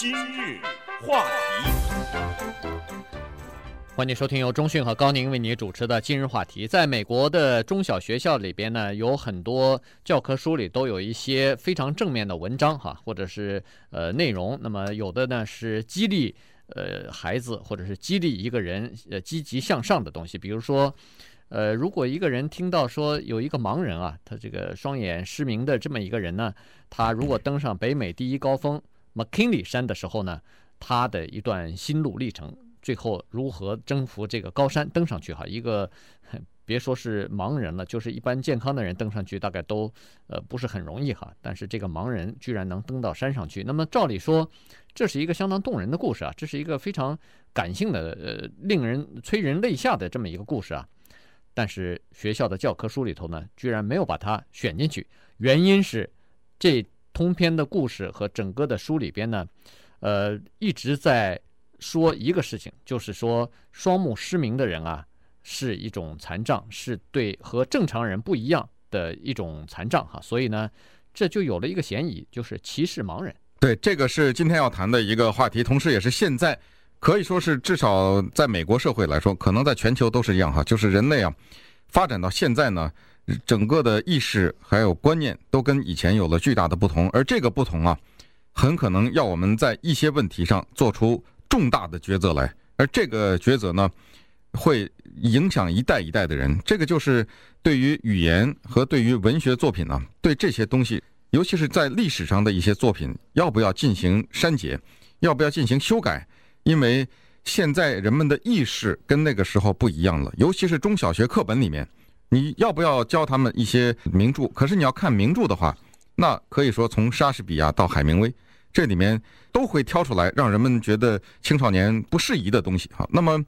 今日话题，欢迎收听由中讯和高宁为你主持的今日话题。在美国的中小学校里边呢，有很多教科书里都有一些非常正面的文章哈，或者是呃内容。那么有的呢是激励呃孩子，或者是激励一个人呃积极向上的东西。比如说，呃，如果一个人听到说有一个盲人啊，他这个双眼失明的这么一个人呢，他如果登上北美第一高峰。McKinley 山的时候呢，他的一段心路历程，最后如何征服这个高山登上去哈，一个 别说是盲人了，就是一般健康的人登上去大概都呃不是很容易哈，但是这个盲人居然能登到山上去，那么照理说这是一个相当动人的故事啊，这是一个非常感性的呃令人催人泪下的这么一个故事啊，但是学校的教科书里头呢，居然没有把它选进去，原因是这。通篇的故事和整个的书里边呢，呃，一直在说一个事情，就是说双目失明的人啊，是一种残障，是对和正常人不一样的一种残障哈，所以呢，这就有了一个嫌疑，就是歧视盲人。对，这个是今天要谈的一个话题，同时也是现在可以说是至少在美国社会来说，可能在全球都是一样哈，就是人类啊，发展到现在呢。整个的意识还有观念都跟以前有了巨大的不同，而这个不同啊，很可能要我们在一些问题上做出重大的抉择来，而这个抉择呢，会影响一代一代的人。这个就是对于语言和对于文学作品呢，对这些东西，尤其是在历史上的一些作品，要不要进行删节，要不要进行修改？因为现在人们的意识跟那个时候不一样了，尤其是中小学课本里面。你要不要教他们一些名著？可是你要看名著的话，那可以说从莎士比亚到海明威，这里面都会挑出来让人们觉得青少年不适宜的东西。哈，那么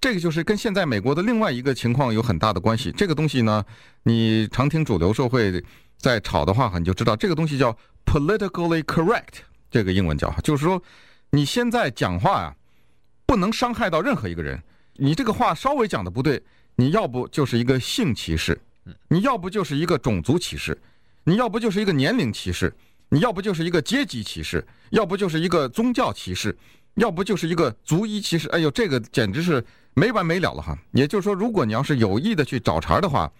这个就是跟现在美国的另外一个情况有很大的关系。这个东西呢，你常听主流社会在吵的话，你就知道这个东西叫 politically correct，这个英文叫，就是说你现在讲话呀，不能伤害到任何一个人，你这个话稍微讲的不对。你要不就是一个性歧视，你要不就是一个种族歧视，你要不就是一个年龄歧视，你要不就是一个阶级歧视，要不就是一个宗教歧视，要不就是一个族裔歧视。哎呦，这个简直是没完没了了哈！也就是说，如果你要是有意的去找茬的话，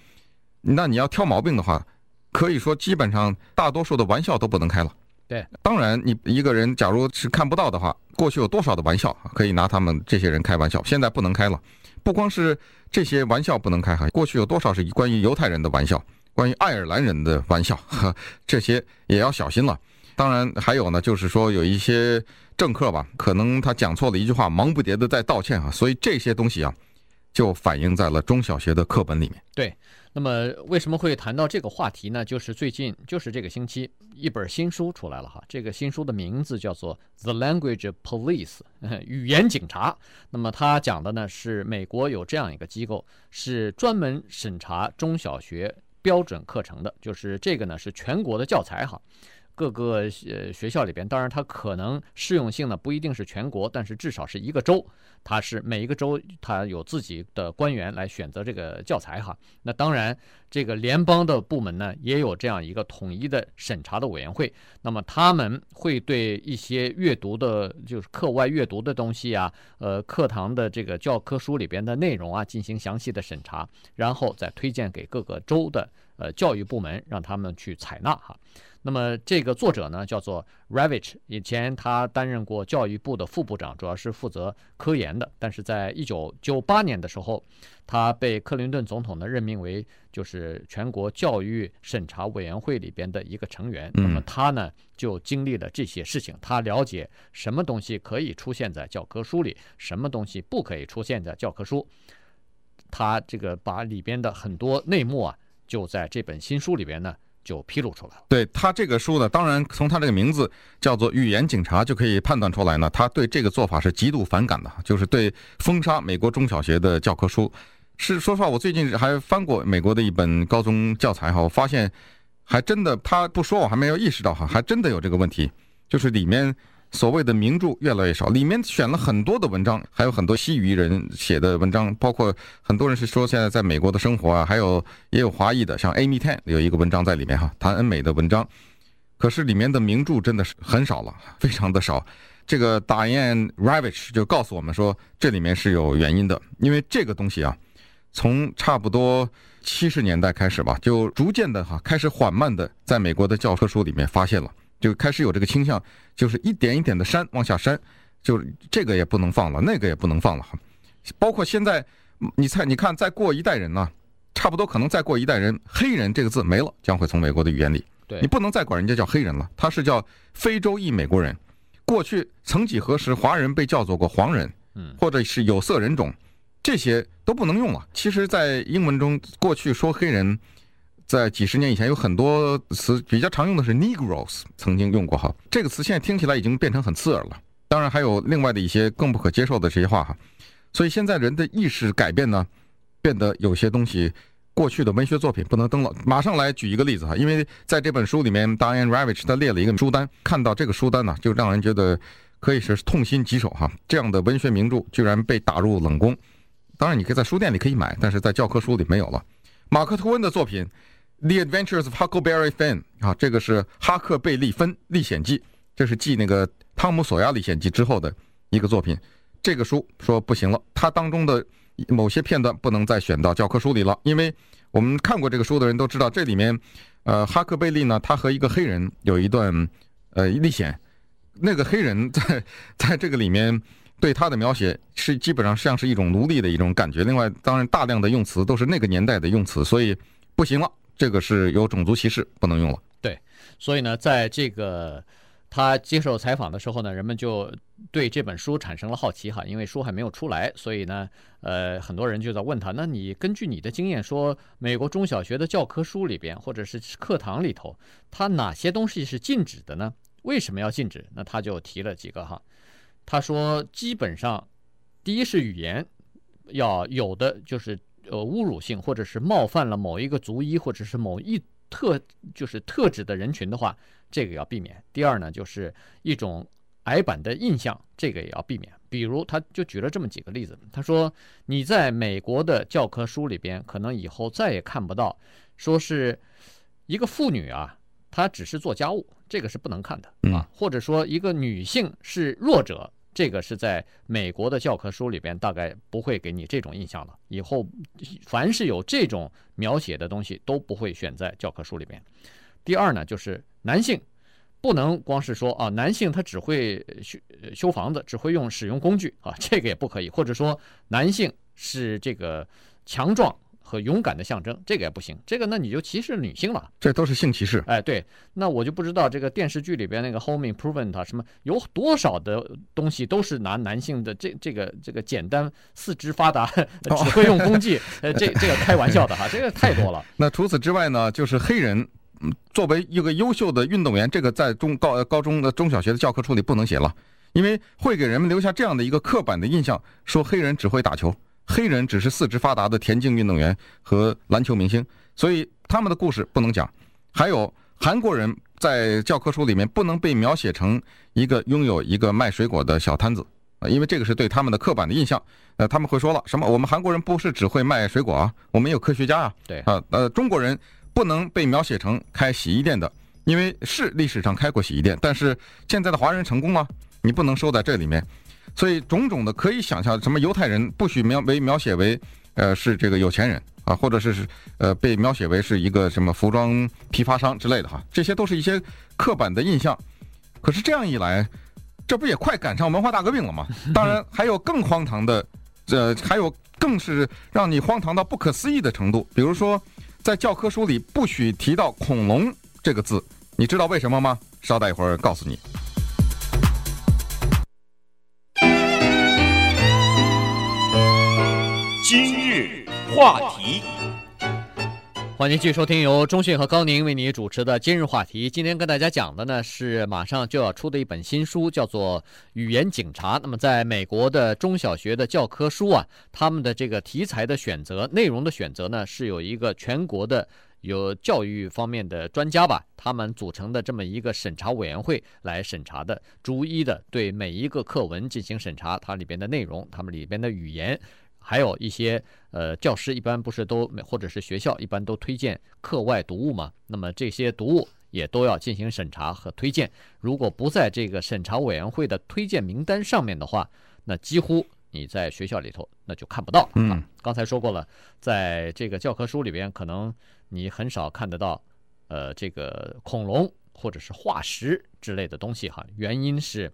那你要挑毛病的话，可以说基本上大多数的玩笑都不能开了。对，当然你一个人假如是看不到的话，过去有多少的玩笑可以拿他们这些人开玩笑，现在不能开了。不光是这些玩笑不能开哈，过去有多少是关于犹太人的玩笑，关于爱尔兰人的玩笑，呵，这些也要小心了。当然还有呢，就是说有一些政客吧，可能他讲错了一句话，忙不迭的在道歉啊，所以这些东西啊，就反映在了中小学的课本里面。对。那么为什么会谈到这个话题呢？就是最近，就是这个星期，一本新书出来了哈。这个新书的名字叫做《The Language Police 》，语言警察。那么它讲的呢是美国有这样一个机构，是专门审查中小学标准课程的，就是这个呢是全国的教材哈。各个呃学校里边，当然它可能适用性呢不一定是全国，但是至少是一个州，它是每一个州它有自己的官员来选择这个教材哈。那当然，这个联邦的部门呢也有这样一个统一的审查的委员会，那么他们会对一些阅读的，就是课外阅读的东西啊，呃，课堂的这个教科书里边的内容啊进行详细的审查，然后再推荐给各个州的呃教育部门，让他们去采纳哈。那么这个作者呢，叫做 Ravich，以前他担任过教育部的副部长，主要是负责科研的。但是在一九九八年的时候，他被克林顿总统呢任命为就是全国教育审查委员会里边的一个成员。那么他呢就经历了这些事情，他了解什么东西可以出现在教科书里，什么东西不可以出现在教科书。他这个把里边的很多内幕啊，就在这本新书里边呢。就披露出来了。对他这个书呢，当然从他这个名字叫做“语言警察”就可以判断出来呢，他对这个做法是极度反感的，就是对封杀美国中小学的教科书。是说实话，我最近还翻过美国的一本高中教材哈，我发现还真的，他不说我还没有意识到哈，还真的有这个问题，就是里面。所谓的名著越来越少，里面选了很多的文章，还有很多西语人写的文章，包括很多人是说现在在美国的生活啊，还有也有华裔的，像 Amy Tan 有一个文章在里面哈，谈恩美的文章。可是里面的名著真的是很少了，非常的少。这个大雁 Ravitch 就告诉我们说，这里面是有原因的，因为这个东西啊，从差不多七十年代开始吧，就逐渐的哈，开始缓慢的在美国的教科书里面发现了，就开始有这个倾向，就是一点一点的删，往下删，就这个也不能放了，那个也不能放了哈。包括现在，你猜，你看，再过一代人呢，差不多可能再过一代人，黑人这个字没了，将会从美国的语言里，对你不能再管人家叫黑人了，他是叫非洲裔美国人。过去曾几何时，华人被叫做过黄人，嗯，或者是有色人种，这些都不能用了。其实，在英文中，过去说黑人，在几十年以前有很多词比较常用的是 Negroes，曾经用过哈。这个词现在听起来已经变成很刺耳了。当然还有另外的一些更不可接受的这些话哈。所以现在人的意识改变呢，变得有些东西。过去的文学作品不能登了。马上来举一个例子哈，因为在这本书里面，Diane Ravitch 他列了一个书单，看到这个书单呢，就让人觉得可以是痛心疾首哈。这样的文学名著居然被打入冷宫。当然，你可以在书店里可以买，但是在教科书里没有了。马克吐温的作品《The Adventures of Huckleberry Finn》啊，这个是《哈克贝利芬历险记》，这是继那个《汤姆索亚历险记》之后的一个作品。这个书说不行了，它当中的。某些片段不能再选到教科书里了，因为我们看过这个书的人都知道，这里面，呃，哈克贝利呢，他和一个黑人有一段呃历险，那个黑人在在这个里面对他的描写是基本上像是一种奴隶的一种感觉。另外，当然大量的用词都是那个年代的用词，所以不行了，这个是有种族歧视，不能用了。对，所以呢，在这个。他接受采访的时候呢，人们就对这本书产生了好奇哈，因为书还没有出来，所以呢，呃，很多人就在问他，那你根据你的经验说，美国中小学的教科书里边或者是课堂里头，它哪些东西是禁止的呢？为什么要禁止？那他就提了几个哈，他说基本上，第一是语言要有的就是呃侮辱性或者是冒犯了某一个族裔或者是某一特就是特指的人群的话。这个要避免。第二呢，就是一种矮板的印象，这个也要避免。比如，他就举了这么几个例子。他说，你在美国的教科书里边，可能以后再也看不到，说是一个妇女啊，她只是做家务，这个是不能看的啊。或者说，一个女性是弱者，这个是在美国的教科书里边大概不会给你这种印象了。以后凡是有这种描写的东西，都不会选在教科书里边。第二呢，就是男性不能光是说啊，男性他只会修修房子，只会用使用工具啊，这个也不可以。或者说男性是这个强壮和勇敢的象征，这个也不行。这个那你就歧视女性了，这都是性歧视。哎，对，那我就不知道这个电视剧里边那个 Home Improvement 啊，什么有多少的东西都是拿男性的这这个这个简单四肢发达只会用工具，呃，这这个开玩笑的哈，这个太多了。那除此之外呢，就是黑人。作为一个优秀的运动员，这个在中高高中的中小学的教科书里不能写了，因为会给人们留下这样的一个刻板的印象，说黑人只会打球，黑人只是四肢发达的田径运动员和篮球明星，所以他们的故事不能讲。还有韩国人在教科书里面不能被描写成一个拥有一个卖水果的小摊子啊，因为这个是对他们的刻板的印象。呃，他们会说了什么？我们韩国人不是只会卖水果啊，我们有科学家啊。对啊，呃，中国人。不能被描写成开洗衣店的，因为是历史上开过洗衣店，但是现在的华人成功了，你不能收在这里面。所以种种的可以想象，什么犹太人不许描为描写为，呃，是这个有钱人啊，或者是是呃被描写为是一个什么服装批发商之类的哈，这些都是一些刻板的印象。可是这样一来，这不也快赶上文化大革命了吗？当然还有更荒唐的，呃，还有更是让你荒唐到不可思议的程度，比如说。在教科书里不许提到“恐龙”这个字，你知道为什么吗？稍待一会儿告诉你。话题。欢迎继续收听由中讯和高宁为你主持的今日话题。今天跟大家讲的呢是马上就要出的一本新书，叫做《语言警察》。那么在美国的中小学的教科书啊，他们的这个题材的选择、内容的选择呢，是有一个全国的有教育方面的专家吧，他们组成的这么一个审查委员会来审查的，逐一的对每一个课文进行审查，它里边的内容，他们里边的语言。还有一些呃，教师一般不是都或者是学校一般都推荐课外读物嘛？那么这些读物也都要进行审查和推荐。如果不在这个审查委员会的推荐名单上面的话，那几乎你在学校里头那就看不到。嗯，刚才说过了，在这个教科书里边，可能你很少看得到，呃，这个恐龙或者是化石之类的东西哈。原因是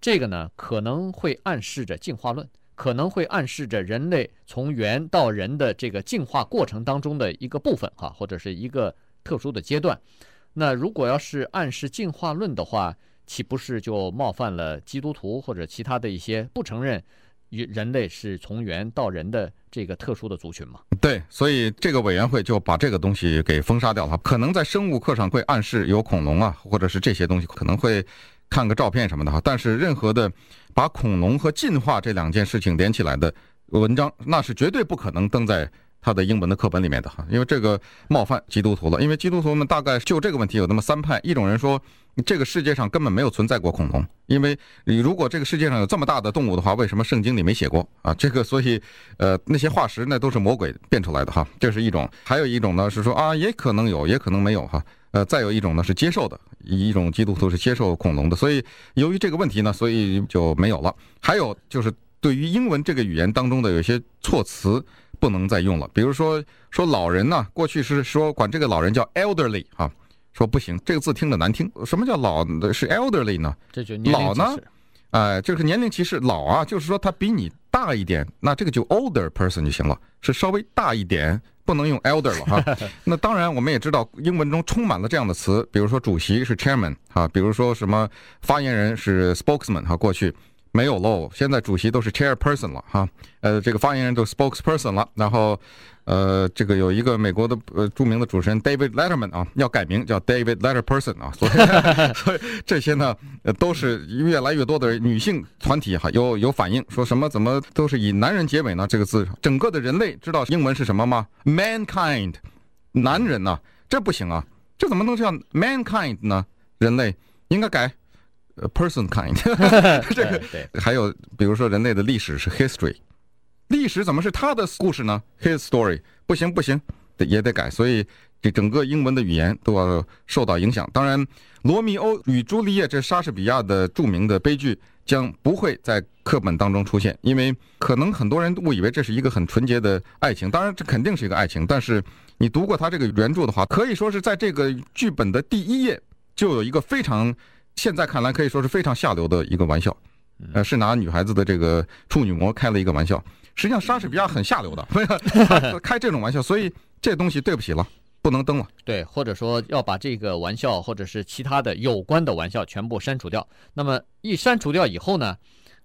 这个呢，可能会暗示着进化论。可能会暗示着人类从猿到人的这个进化过程当中的一个部分哈，或者是一个特殊的阶段。那如果要是暗示进化论的话，岂不是就冒犯了基督徒或者其他的一些不承认人类是从猿到人的这个特殊的族群吗？对，所以这个委员会就把这个东西给封杀掉了。可能在生物课上会暗示有恐龙啊，或者是这些东西可能会。看个照片什么的哈，但是任何的把恐龙和进化这两件事情连起来的文章，那是绝对不可能登在他的英文的课本里面的哈，因为这个冒犯基督徒了。因为基督徒们大概就这个问题有那么三派，一种人说这个世界上根本没有存在过恐龙，因为你如果这个世界上有这么大的动物的话，为什么圣经里没写过啊？这个所以呃那些化石那都是魔鬼变出来的哈，这是一种。还有一种呢是说啊也可能有，也可能没有哈。呃，再有一种呢是接受的，一种基督徒是接受恐龙的，所以由于这个问题呢，所以就没有了。还有就是对于英文这个语言当中的有些措辞不能再用了，比如说说老人呢，过去是说管这个老人叫 elderly 啊，说不行，这个字听着难听。什么叫老的是 elderly 呢？老呢？哎，就是年龄歧视，老啊，就是说他比你大一点，那这个就 older person 就行了，是稍微大一点。不能用 elder 了哈，那当然我们也知道英文中充满了这样的词，比如说主席是 chairman 啊，比如说什么发言人是 spokesman 哈，过去没有喽，现在主席都是 chairperson 了哈，呃，这个发言人都 spokesperson 了，然后。呃，这个有一个美国的呃著名的主持人 David Letterman 啊，要改名叫 David Letterperson 啊，所以 所以这些呢，呃，都是越来越多的女性团体哈有有反应，说什么怎么都是以男人结尾呢？这个字，整个的人类知道英文是什么吗？Mankind，男人呐、啊，这不行啊，这怎么能叫 Mankind 呢？人类应该改呃 Person kind，这个还有比如说人类的历史是 History。历史怎么是他的故事呢？His story 不行不行，得也得改，所以这整个英文的语言都要受到影响。当然，《罗密欧与朱丽叶》这莎士比亚的著名的悲剧将不会在课本当中出现，因为可能很多人误以为这是一个很纯洁的爱情。当然，这肯定是一个爱情，但是你读过他这个原著的话，可以说是在这个剧本的第一页就有一个非常，现在看来可以说是非常下流的一个玩笑，呃，是拿女孩子的这个处女膜开了一个玩笑。实际上，莎士比亚很下流的，开这种玩笑，所以这东西对不起了，不能登了。对，或者说要把这个玩笑或者是其他的有关的玩笑全部删除掉。那么一删除掉以后呢？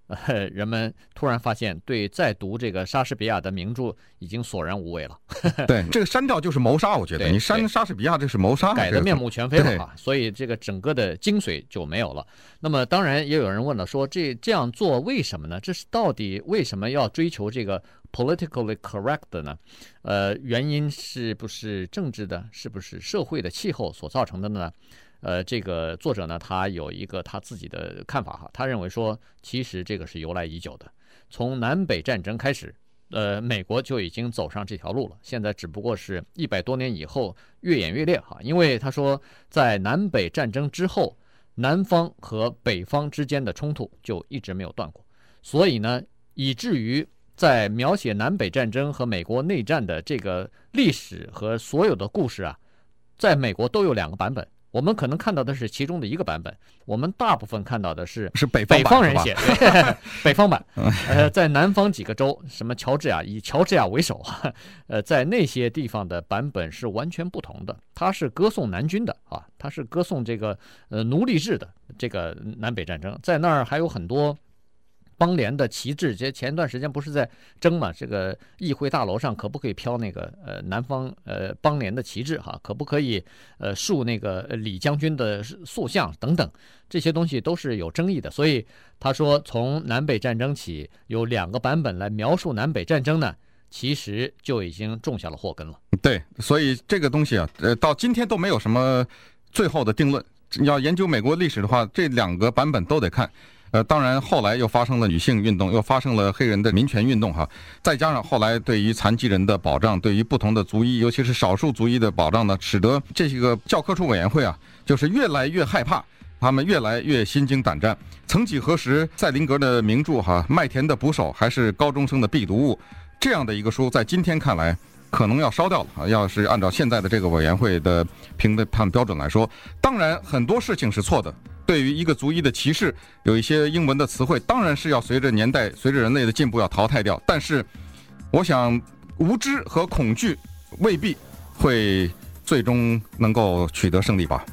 呃，人们突然发现，对再读这个莎士比亚的名著已经索然无味了。对，这个删掉就是谋杀，我觉得你删莎士比亚这是谋杀，改的面目全非了啊！所以这个整个的精髓就没有了。那么当然也有人问了，说这这样做为什么呢？这是到底为什么要追求这个 politically correct 的呢？呃，原因是不是政治的？是不是社会的气候所造成的呢？呃，这个作者呢，他有一个他自己的看法哈，他认为说，其实这个是由来已久的，从南北战争开始，呃，美国就已经走上这条路了，现在只不过是一百多年以后越演越烈哈，因为他说，在南北战争之后，南方和北方之间的冲突就一直没有断过，所以呢，以至于在描写南北战争和美国内战的这个历史和所有的故事啊，在美国都有两个版本。我们可能看到的是其中的一个版本，我们大部分看到的是是北北方人写的 北方版。呃，在南方几个州，什么乔治亚以乔治亚为首啊，呃，在那些地方的版本是完全不同的。他是歌颂南军的啊，他是歌颂这个呃奴隶制的这个南北战争，在那儿还有很多。邦联的旗帜，这前段时间不是在争嘛？这个议会大楼上可不可以飘那个呃南方呃邦联的旗帜哈？可不可以呃竖那个李将军的塑像等等？这些东西都是有争议的。所以他说，从南北战争起，有两个版本来描述南北战争呢，其实就已经种下了祸根了。对，所以这个东西啊，呃，到今天都没有什么最后的定论。要研究美国历史的话，这两个版本都得看。呃，当然后来又发生了女性运动，又发生了黑人的民权运动哈，再加上后来对于残疾人的保障，对于不同的族裔，尤其是少数族裔的保障呢，使得这些个教科书委员会啊，就是越来越害怕。他们越来越心惊胆战。曾几何时，赛林格的名著哈《麦田的捕手》还是高中生的必读物，这样的一个书，在今天看来，可能要烧掉了！要是按照现在的这个委员会的评判标准来说，当然很多事情是错的。对于一个族裔的歧视，有一些英文的词汇，当然是要随着年代、随着人类的进步要淘汰掉。但是，我想无知和恐惧未必会最终能够取得胜利吧。